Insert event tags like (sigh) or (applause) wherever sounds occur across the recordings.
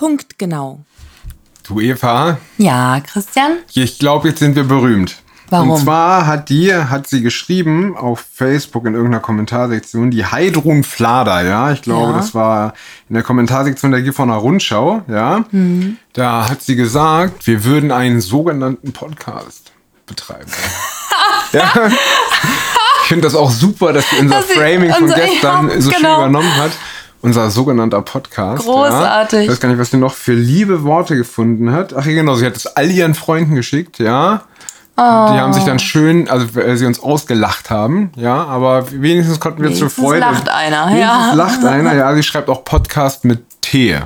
Punktgenau. Du Eva, Ja, Christian? ich glaube, jetzt sind wir berühmt. Warum? Und zwar hat die, hat sie geschrieben auf Facebook in irgendeiner Kommentarsektion, die Heidrun Flader, ja. Ich glaube, Ja. das war in der Kommentarsektion der Gifhorner Rundschau, ja. Mhm. Da hat sie gesagt, wir würden einen sogenannten Podcast betreiben. (laughs) ja. Ich finde das auch super, dass sie unser sie Framing von unser- gestern (laughs) ja, so schön genau. übernommen hat. Unser sogenannter Podcast. Ja. Großartig. Ich weiß gar nicht, was sie noch für liebe Worte gefunden hat. Ach ja, genau, sie hat es all ihren Freunden geschickt, ja. Die haben sich dann schön, also weil sie uns ausgelacht haben, ja, aber wenigstens konnten wir zur Wenigstens Freude. lacht einer, wenigstens ja. lacht einer, ja. Sie schreibt auch Podcast mit T.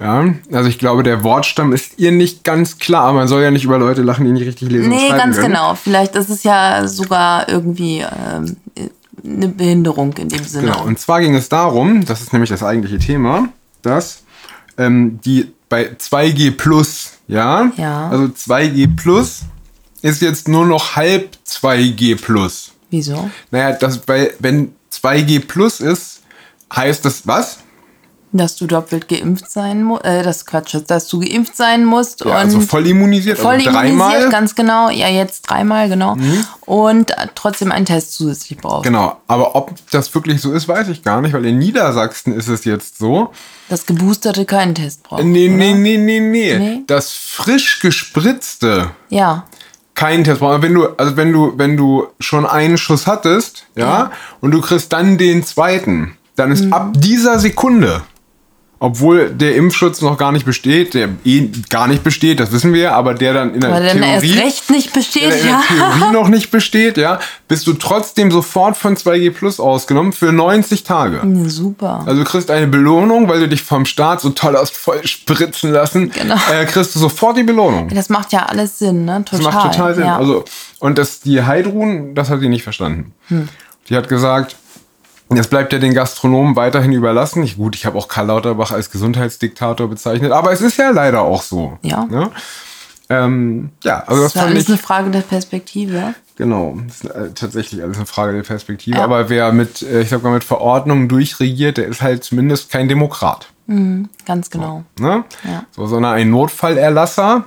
Ja, also ich glaube, der Wortstamm ist ihr nicht ganz klar, man soll ja nicht über Leute lachen, die nicht richtig lesen Nee, ganz können. genau. Vielleicht ist es ja sogar irgendwie ähm, eine Behinderung in dem Sinne. Genau, und zwar ging es darum, das ist nämlich das eigentliche Thema, dass ähm, die bei 2G Plus, ja, Ja. also 2G Plus ist jetzt nur noch halb 2G Plus. Wieso? Naja, das, weil wenn 2G Plus ist, heißt das was? Dass du doppelt geimpft sein musst, äh, das Quatsch, ist, dass du geimpft sein musst Ja, und also voll immunisiert, voll also immunisiert, dreimal. Mhm. ganz genau. Ja, jetzt dreimal, genau. Und äh, trotzdem einen Test zusätzlich brauchst. Genau, aber ob das wirklich so ist, weiß ich gar nicht, weil in Niedersachsen ist es jetzt so. Das Geboosterte keinen Test braucht. Nee, oder? nee, nee, nee, nee. Nee? Das frisch gespritzte Ja. keinen Test brauchen. Wenn du, also wenn du, wenn du schon einen Schuss hattest, ja, und du kriegst dann den zweiten, dann ist ab Mhm. dieser Sekunde, obwohl der Impfschutz noch gar nicht besteht, der eh gar nicht besteht, das wissen wir, aber der dann in der erst Theorie, recht nicht der besteht, in der. Theorie noch nicht besteht, ja, bist du trotzdem sofort von 2G Plus ausgenommen für 90 Tage. Ja, Super. Also du kriegst eine Belohnung, weil du dich vom Staat so toll hast voll spritzen lassen. Genau. Äh, kriegst du sofort die Belohnung. Das macht ja alles Sinn, ne? Total. Das macht total Sinn. Ja. Also, und das, die Heidrun, das hat sie nicht verstanden. Hm. Die hat gesagt, das bleibt ja den Gastronomen weiterhin überlassen. Ich, gut, ich habe auch Karl Lauterbach als Gesundheitsdiktator bezeichnet, aber es ist ja leider auch so. Ja. Ne? Ähm, ja, also das, das ist alles ich. eine Frage der Perspektive. Genau, das ist äh, tatsächlich alles eine Frage der Perspektive. Ja. Aber wer mit, äh, ich sag mal, mit Verordnungen durchregiert, der ist halt zumindest kein Demokrat. Ganz genau. Ne? Ja. So, sondern ein Notfallerlasser.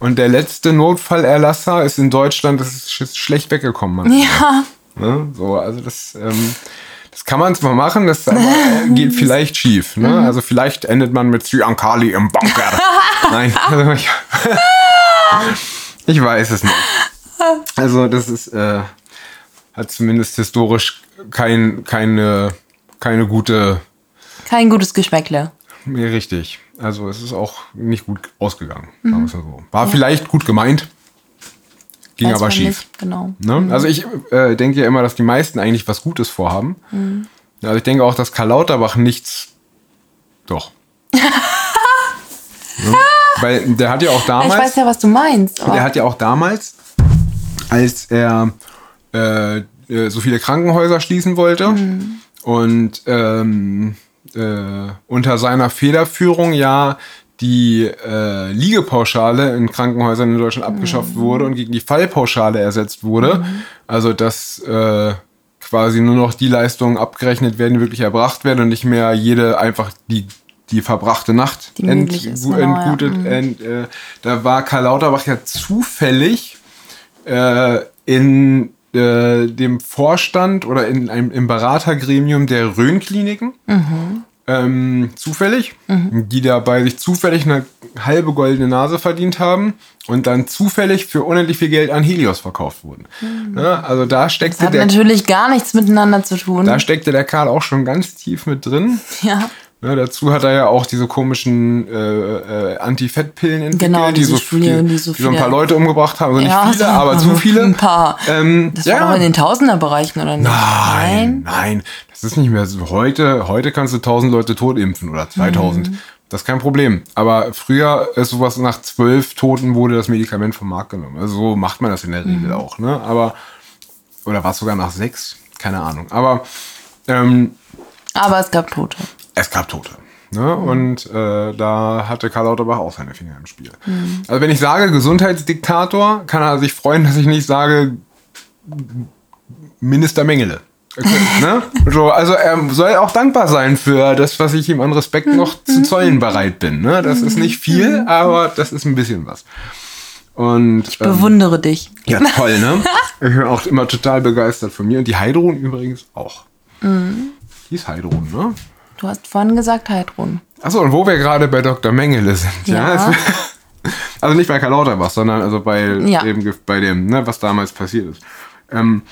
Und der letzte Notfallerlasser ist in Deutschland, das ist sch- schlecht weggekommen. manchmal. Ja. Ne? So, also das, ähm, das kann man zwar machen, das aber, äh, (laughs) geht vielleicht schief. Ne? Also vielleicht endet man mit Sri Ankali im Bunker. (laughs) Nein, also ich, (laughs) ich weiß es nicht. Also das ist, äh, hat zumindest historisch kein, keine, keine gute Kein gutes Geschmäckle. Nee, richtig. Also es ist auch nicht gut ausgegangen. Mal so. War vielleicht gut gemeint, ging Weiß aber schief. nicht, Genau. Ne? Also ich äh, denke ja immer, dass die meisten eigentlich was Gutes vorhaben. Also ich denke auch, dass Karl Lauterbach nichts. Doch. (laughs) ne? Weil der hat ja auch Ich damals. weiß ja, was du meinst. Der hat ja auch damals, als er äh, äh, so viele Krankenhäuser schließen wollte Mhm. und ähm, äh, unter seiner Federführung ja die äh, Liegepauschale in Krankenhäusern in Deutschland Mhm. abgeschafft wurde und gegen die Fallpauschale ersetzt wurde. Also dass äh, quasi nur noch die Leistungen abgerechnet werden, die wirklich erbracht werden und nicht mehr jede einfach die die verbrachte Nacht Die ist, genau, ja. entgutet. Mhm. Ent, äh, da war Karl Lauterbach ja zufällig äh, in äh, dem Vorstand oder in einem im Beratergremium der Rhön-Kliniken. Ähm, zufällig, die dabei sich zufällig eine halbe goldene Nase verdient haben und dann zufällig für unendlich viel Geld an Helios verkauft wurden. Ne? Also da steckte hat der, natürlich gar nichts miteinander zu tun. da steckte der Karl auch schon ganz tief mit drin. ja. Ne, dazu hat er ja auch diese komischen äh, äh, Anti-Fett-Pillen entwickelt, Genau, die, so, Studien, die, die so die so ein viele- paar Leute umgebracht haben. Also nicht ja, viele, so aber zu viele. Ein paar. Ähm, das ja. war doch in den Tausenderbereichen, oder nicht? Nein, nein, das ist nicht mehr so. Heute, heute kannst du 1000 Leute tot impfen oder 2000. Mhm. Das ist kein Problem. Aber früher ist sowas nach zwölf Toten wurde das Medikament vom Markt genommen. Also so macht man das in der Mhm. Regel auch. Ne? Aber oder war es sogar nach sechs? Keine Ahnung. Aber ähm, Aber es gab Tote. Es gab Tote. Ne? Und äh, da hatte Karl Lauterbach auch seine Finger im Spiel. Also wenn ich sage Gesundheitsdiktator, kann er sich freuen, dass ich nicht sage Minister Mengele. (laughs) ne? so, also er soll auch dankbar sein für das, was ich ihm an Respekt noch zu zollen bereit bin. Ne? Das ist nicht viel, aber das ist ein bisschen was. Und ich bewundere ähm, dich. Ja, toll, ne? (laughs) ich bin auch immer total begeistert von mir. Und die Heidrun übrigens auch. Mhm. Hieß Heidrun, ne? Du hast vorhin gesagt Heidrun. Achso, und wo wir gerade bei Dr. Mengele sind, ja. ja (laughs) also nicht bei Karl Lauterbach, sondern also bei, ja. dem, bei dem, ne, was damals passiert ist. Ähm,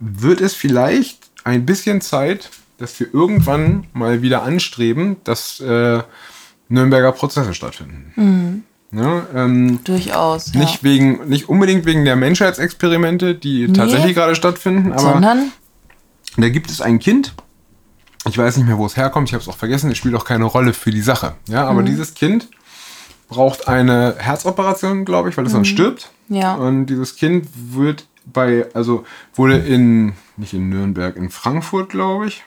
wird es vielleicht ein bisschen Zeit, dass wir irgendwann mal wieder anstreben, dass äh, Nürnberger Prozesse stattfinden. Mhm. Ja, ähm, Durchaus. Nicht, ja. wegen, nicht unbedingt wegen der Menschheitsexperimente, die nee, tatsächlich gerade stattfinden, aber sondern? da gibt es ein Kind, ich weiß nicht mehr, wo es herkommt, ich habe es auch vergessen, es spielt auch keine Rolle für die Sache. Ja, aber mhm. dieses Kind braucht eine Herzoperation, glaube ich, weil es mhm. sonst stirbt. Ja. Und dieses Kind wird bei, also wurde in, nicht in Nürnberg, in Frankfurt, glaube ich,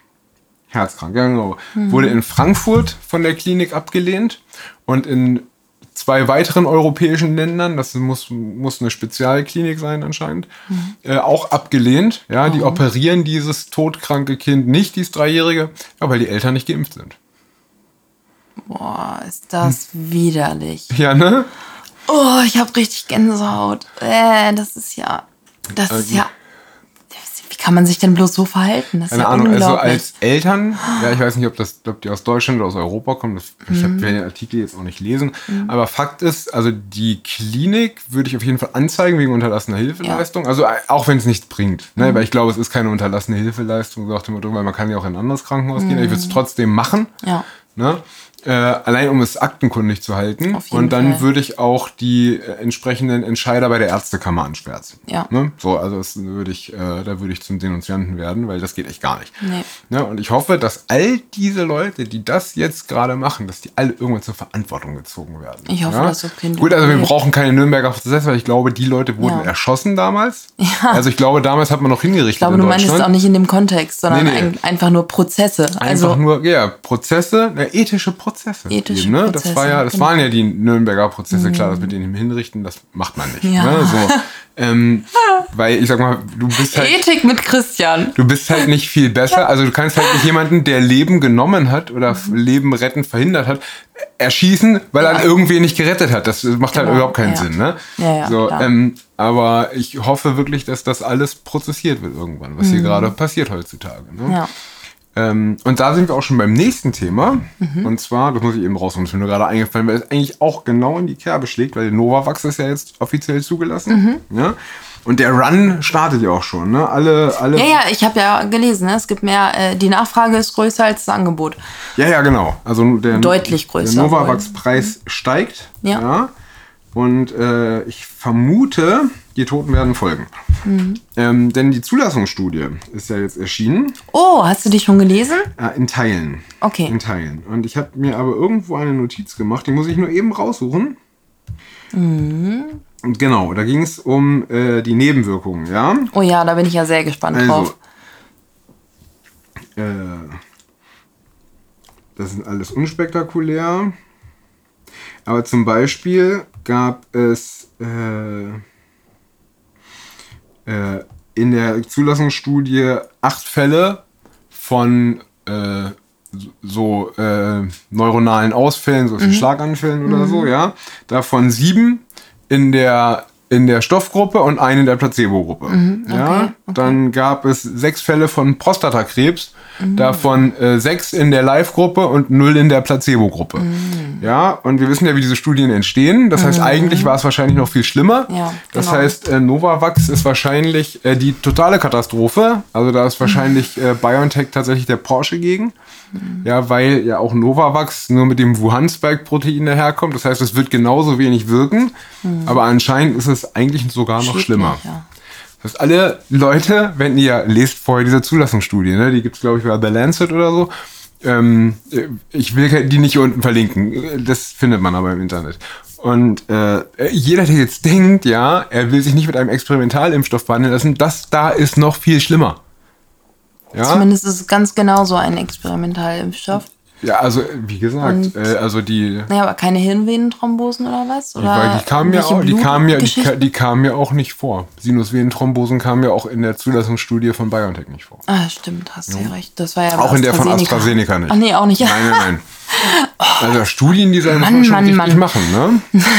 herzkrank, ja, genau, mhm. wurde in Frankfurt von der Klinik abgelehnt und in zwei weiteren europäischen Ländern, das muss, muss eine Spezialklinik sein anscheinend, mhm. äh, auch abgelehnt. Ja, die operieren dieses todkranke Kind nicht, dieses Dreijährige, ja, weil die Eltern nicht geimpft sind. Boah, ist das hm. widerlich. Ja, ne? Oh, ich habe richtig Gänsehaut. Äh, das ist ja, das ist ja kann man sich denn bloß so verhalten? Keine ja Ahnung, also als Eltern, ja, ich weiß nicht, ob, das, ob die aus Deutschland oder aus Europa kommen, das, mhm. ich werde den Artikel jetzt auch nicht lesen, mhm. aber Fakt ist, also die Klinik würde ich auf jeden Fall anzeigen wegen unterlassener Hilfeleistung, ja. also auch wenn es nichts bringt, ne, mhm. weil ich glaube, es ist keine unterlassene Hilfeleistung, so nach dem Motto, weil man kann ja auch in ein anderes Krankenhaus gehen, ich würde es mhm. trotzdem machen, ja. ne, äh, allein um es aktenkundig zu halten. Und dann Fall. würde ich auch die äh, entsprechenden Entscheider bei der Ärztekammer anschwärzen. Ja. Ne? So, also das würde ich, äh, da würde ich zum Denunzianten werden, weil das geht echt gar nicht. Nee. Ne? Und ich hoffe, dass all diese Leute, die das jetzt gerade machen, dass die alle irgendwann zur Verantwortung gezogen werden. Ich hoffe, ja? dass das Kind. Gut, also wir brauchen keine Nürnberger Prozesse, weil ich glaube, die Leute wurden ja. erschossen damals. (laughs) Ja. Also ich glaube, damals hat man noch hingerichtet. Ich glaube, du meinst es auch nicht in dem Kontext, sondern nee, nee. einfach nur Prozesse. Einfach also nur, ja, Prozesse, ethische Prozesse. Ethische ne? Prozesse, das war ja, das genau. waren ja die Nürnberger Prozesse, mhm. klar, das mit denen hinrichten, das macht man nicht. Ja. Ne? So, (laughs) ähm, weil ich sag mal, du bist halt. Ethik mit Christian. Du bist halt nicht viel besser. Also du kannst halt nicht jemanden, der Leben genommen hat oder mhm. Leben retten verhindert hat, erschießen, weil ja. er irgendwie nicht gerettet hat. Das macht halt genau. halt überhaupt keinen ja. Sinn. Ne? Ja, so, ähm, aber ich hoffe wirklich, dass das alles prozessiert wird irgendwann, was mhm. hier gerade passiert heutzutage. Ne? Ja. Ähm, und da sind wir auch schon beim nächsten Thema. Mhm. Und zwar, das muss ich eben rausholen, das ist mir nur gerade eingefallen, weil es eigentlich auch genau in die Kerbe schlägt, weil Novavax ist ja jetzt offiziell zugelassen. Mhm. Ja? Und der Run startet ja auch schon, ne? Alle, alle. Ja, ja, ich habe ja gelesen, ne? es gibt mehr, äh, die Nachfrage ist größer als das Angebot. Ja, ja, genau. Also der, Deutlich größer. Der Novavax-Preis steigt. Ja. ja. Und äh, ich vermute, die Toten werden folgen. Mhm. Ähm, denn die Zulassungsstudie ist ja jetzt erschienen. Oh, hast du die schon gelesen? Äh, in Teilen. Okay. In Teilen. Und ich habe mir aber irgendwo eine Notiz gemacht, die muss ich nur eben raussuchen. Mhm. Und genau, da ging es um äh, die Nebenwirkungen, ja? Oh ja, da bin ich ja sehr gespannt also, drauf. Äh, das ist alles unspektakulär. Aber zum Beispiel gab es äh, äh, in der Zulassungsstudie acht Fälle von äh, so äh, neuronalen Ausfällen, so mhm. Schlaganfällen oder mhm. so, ja. Davon sieben in der in der Stoffgruppe und einen in der Placebo-Gruppe. Mhm, okay, ja, okay. Dann gab es sechs Fälle von Prostatakrebs, mhm. davon äh, sechs in der Live-Gruppe und null in der Placebo-Gruppe. Mhm. Ja, und wir wissen ja, wie diese Studien entstehen. Das heißt, mhm. eigentlich war es wahrscheinlich noch viel schlimmer. Ja, das genau. heißt, äh, Novavax ist wahrscheinlich äh, die totale Katastrophe. Also da ist wahrscheinlich mhm. äh, BioNTech tatsächlich der Porsche gegen. Mhm. Ja, weil ja auch Novavax nur mit dem Wuhan-Spike-Protein daherkommt. Das heißt, es wird genauso wenig wirken. Mhm. Aber anscheinend ist es eigentlich sogar noch schlimmer. Ja. Das heißt, alle Leute, wenn ihr lest vorher diese Zulassungsstudie, ne, die gibt es, glaube ich, bei The Lancet oder so. Ähm, ich will die nicht hier unten verlinken. Das findet man aber im Internet. Und äh, jeder, der jetzt denkt, ja, er will sich nicht mit einem Experimentalimpfstoff behandeln lassen, das da ist noch viel schlimmer. Ja? Zumindest ist es ganz genau so ein Experimentalimpfstoff. Ja, also wie gesagt, äh, also die. Naja, aber keine Hirnvenenthrombosen oder was? Oder Weil die kamen ja auch, die kamen ja, die, die kamen ja auch nicht vor. Sinusvenenthrombosen kamen ja auch in der Zulassungsstudie von BioNTech nicht vor. Ah, stimmt, hast du ja recht. Das war ja Auch in der von AstraZeneca nicht. Ach nee, auch nicht. Nein, nein, nein. (laughs) Also Studiendesign muss Mann, man schon Mann, richtig Mann. machen, ne? (laughs)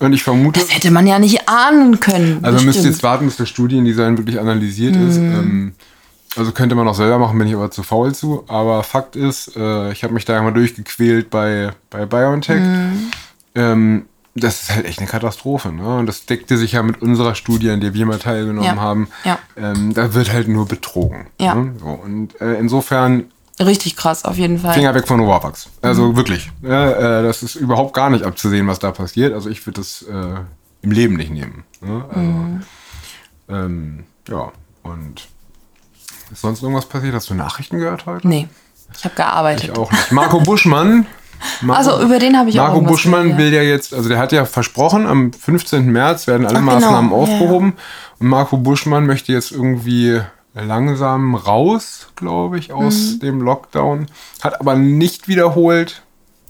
Und ich vermute, Das hätte man ja nicht ahnen können. also müsst ihr jetzt warten, bis das Studiendesign wirklich analysiert ist. Mhm. Ähm, also könnte man auch selber machen, bin ich aber zu faul zu. Aber Fakt ist, äh, ich habe mich da ja mal durchgequält bei, bei BioNTech. Mhm. Ähm, das ist halt echt eine Katastrophe. Ne? Und das deckte sich ja mit unserer Studie, an der wir mal teilgenommen Ja. haben. Ja. Ähm, da wird halt nur betrogen. Ja. Ne? So, und äh, insofern Richtig krass, auf jeden Fall. Finger weg von Novavax. Also Mhm. wirklich. Ja, äh, das ist überhaupt gar nicht abzusehen, was da passiert. Also ich würde das äh, im Leben nicht nehmen. Ne? Also, Mhm. ähm, ja, und ist sonst irgendwas passiert? Hast du Nachrichten gehört heute? Nee, ich habe gearbeitet. Ich auch nicht. Marco Buschmann. Marco, (laughs) Also über den habe ich auch Marco Buschmann gehört, will ja jetzt, also der hat ja versprochen, am 15. März werden alle Ach, genau. Maßnahmen Ja, aufgehoben. Und Marco Buschmann möchte jetzt irgendwie langsam raus, glaube ich, aus Mhm. dem Lockdown. Hat aber nicht wiederholt,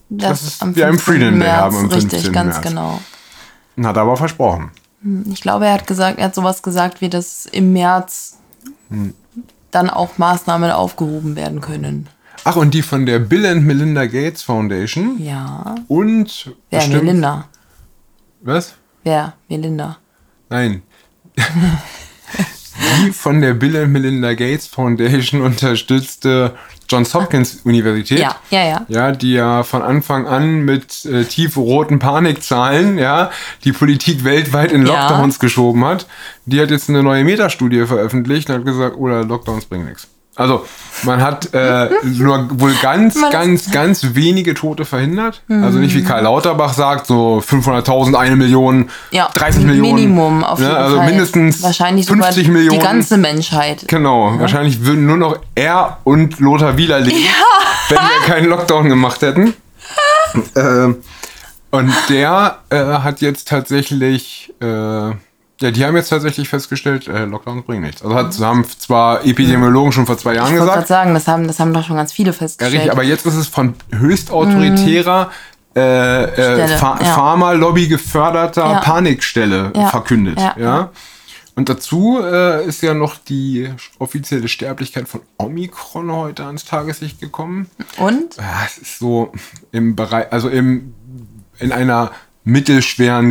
Das, das ist am wie ein 15. Freedom Day März, haben am Richtig, 15. ganz März. genau. hat aber versprochen. Ich glaube, er hat gesagt, er hat sowas gesagt, wie dass im März Hm. Dann auch Maßnahmen aufgehoben werden können. Ach, und die von der Bill and Melinda Gates Foundation Ja. und Wer? bestimmt- Melinda. Was? Wer? Melinda. Nein. (laughs) Die von der Bill and Melinda Gates Foundation (laughs) unterstützte Johns Hopkins Universität. Ja, ja, ja. Ja, die ja von Anfang an mit äh, tiefroten Panikzahlen, ja, die Politik weltweit in Ja. Lockdowns geschoben hat. Die hat jetzt eine neue Metastudie veröffentlicht und hat gesagt, oder Lockdowns bringen nichts. Also, man hat äh, nur wohl ganz, Man- ganz, ganz wenige Tote verhindert. Also nicht wie Karl Lauterbach sagt, so 500.000, eine Million, Ja, 30 Millionen. Minimum auf ne? jeden Also Fall. mindestens Wahrscheinlich 50 sogar Millionen. die ganze Menschheit. Genau, wahrscheinlich würden nur noch er und Lothar Wieler leben, wenn wir keinen Lockdown gemacht hätten. (laughs) ähm, und der äh, hat jetzt tatsächlich, äh, ja, die haben jetzt tatsächlich festgestellt, äh, Lockdowns bringen nichts. Also hat, haben zwar Epidemiologen schon vor zwei Jahren Ich wollte gerade gesagt, sagen, das haben, das haben doch schon ganz viele ja, festgestellt. richtig, aber jetzt ist es von höchst autoritärer äh, äh, ja. Pharma-Lobby geförderter Ja. Panikstelle Ja, verkündet. ja, Ja, ja. Und dazu äh, ist ja noch die offizielle Sterblichkeit von Omikron heute ans Tageslicht gekommen. Und? Ja, es ist so im Bereich, also im, in einer mittelschweren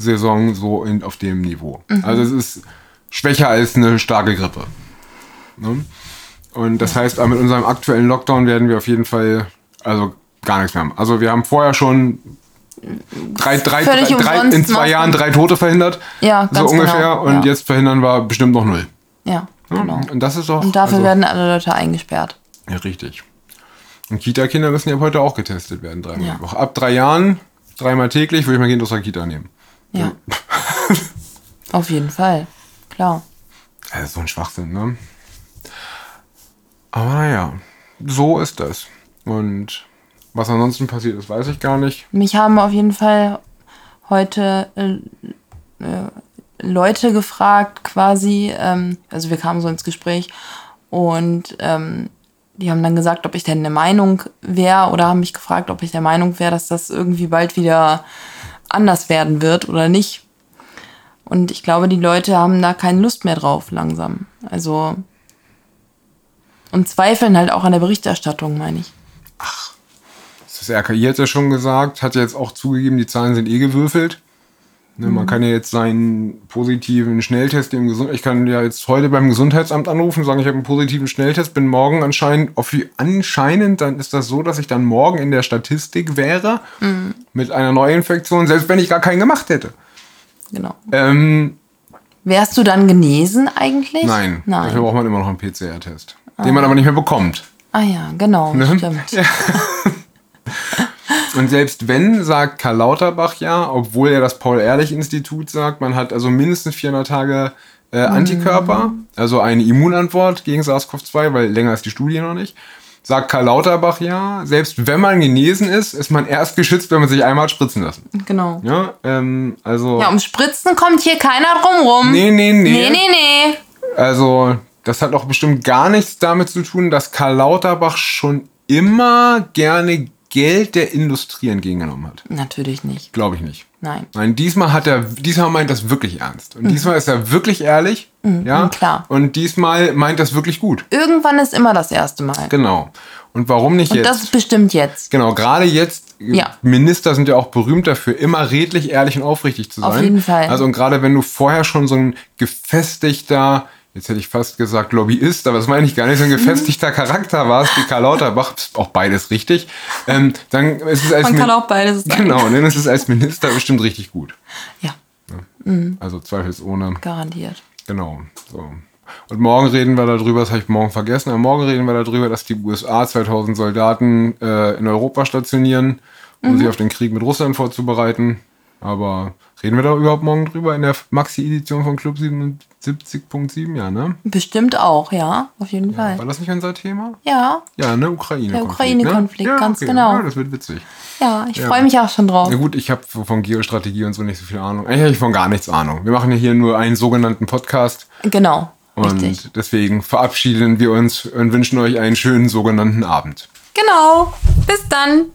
Grippe-Saison so in, auf dem Niveau. Also es ist schwächer als eine starke Grippe. Ne? Und das heißt, mit unserem aktuellen Lockdown werden wir auf jeden Fall also gar nichts mehr haben. Also wir haben vorher schon drei, drei, drei, drei in zwei Jahren drei Tote verhindert. Ja, so ganz ungefähr. genau, Und ja. jetzt verhindern wir bestimmt noch null. Ja, genau. Und das ist doch. Und dafür also, werden alle Leute eingesperrt. Ja, richtig. Und Kita-Kinder müssen ja heute auch getestet werden, dreimal Ja. die Woche. Ab drei Jahren, dreimal täglich, würde ich mein Kind aus der Kita nehmen. Ja. (laughs) Auf jeden Fall. Klar. Also so ein Schwachsinn, ne? Aber naja, so ist das. Und was ansonsten passiert ist, weiß ich gar nicht. Mich haben auf jeden Fall heute äh, äh, Leute gefragt, quasi. Ähm, also wir kamen so ins Gespräch und ähm, die haben dann gesagt, ob ich denn eine Meinung wäre oder haben mich gefragt, ob ich der Meinung wäre, dass das irgendwie bald wieder anders werden wird oder nicht. Und ich glaube, die Leute haben da keine Lust mehr drauf, langsam. Also. Und zweifeln halt auch an der Berichterstattung, meine ich. Das RKI hat ja schon gesagt, hat ja jetzt auch zugegeben, die Zahlen sind eh gewürfelt. Ne, Man kann ja jetzt seinen positiven Schnelltest im Gesund ich kann ja jetzt heute beim Gesundheitsamt anrufen, sagen, ich habe einen positiven Schnelltest, bin morgen anscheinend, offi- anscheinend, dann ist das so, dass ich dann morgen in der Statistik wäre mit einer Neuinfektion, selbst wenn ich gar keinen gemacht hätte. Genau. Ähm, Wärst du dann genesen eigentlich? nein, Nein. dafür braucht man immer noch einen PCR-Test, den man aber nicht mehr bekommt. Ah ja, genau, Ne? stimmt. (laughs) Und selbst wenn, sagt Karl Lauterbach ja, obwohl er das Paul-Ehrlich-Institut sagt, man hat also mindestens 400 Tage äh, Antikörper, also eine Immunantwort gegen SARS-CoV-2, weil länger ist die Studie noch nicht. Sagt Karl Lauterbach ja, selbst wenn man genesen ist, ist man erst geschützt, wenn man sich einmal hat spritzen lassen. Genau. Ja, ähm, also. Ja, um Spritzen kommt hier keiner drum rum. nee, nee, nee. Nee, nee, nee. Also, das hat auch bestimmt gar nichts damit zu tun, dass Karl Lauterbach schon immer gerne Geld der Industrie entgegengenommen hat. Natürlich nicht. Glaube ich nicht. Nein. Nein, diesmal hat er, diesmal meint das wirklich ernst. Und diesmal ist er wirklich ehrlich. ja. Mhm. klar. Und diesmal meint das wirklich gut. Irgendwann ist immer das erste Mal. Genau. Und warum nicht Und jetzt? das ist bestimmt jetzt. Genau, gerade jetzt, Ja. Minister sind ja auch berühmt dafür, immer redlich, ehrlich und aufrichtig zu sein. Auf jeden Fall. Also und gerade wenn du vorher schon so ein gefestigter, jetzt hätte ich fast gesagt Lobbyist, aber das meine ich gar nicht, so ein gefestigter Charakter warst, wie Karl Lauterbach, auch beides richtig, ähm, dann ist es als Man kann auch beides. Genau, dann ist es als Minister bestimmt richtig gut. Ja, Also zweifelsohne. garantiert. Genau. So. Und morgen reden wir darüber, das habe ich morgen vergessen, aber morgen reden wir darüber, dass die USA 2000 Soldaten äh, in Europa stationieren, um sich auf den Krieg mit Russland vorzubereiten. Aber reden wir da überhaupt morgen drüber in der Maxi-Edition von Club 77.7? Ja, ne? Bestimmt auch, ja, auf jeden Fall. War das nicht unser Thema? Ja, Ja, ne? Ukraine-Konflikt. Der Ukraine-Konflikt, ne? ganz genau. Ja, das wird witzig. ja, ich Ja. freue mich auch schon drauf. Na gut, ich habe von Geostrategie und so nicht so viel Ahnung. Eigentlich habe ich von gar nichts Ahnung. Wir machen ja hier nur einen sogenannten Podcast. Genau, Und richtig. deswegen verabschieden wir uns und wünschen euch einen schönen sogenannten Abend. Genau, bis dann.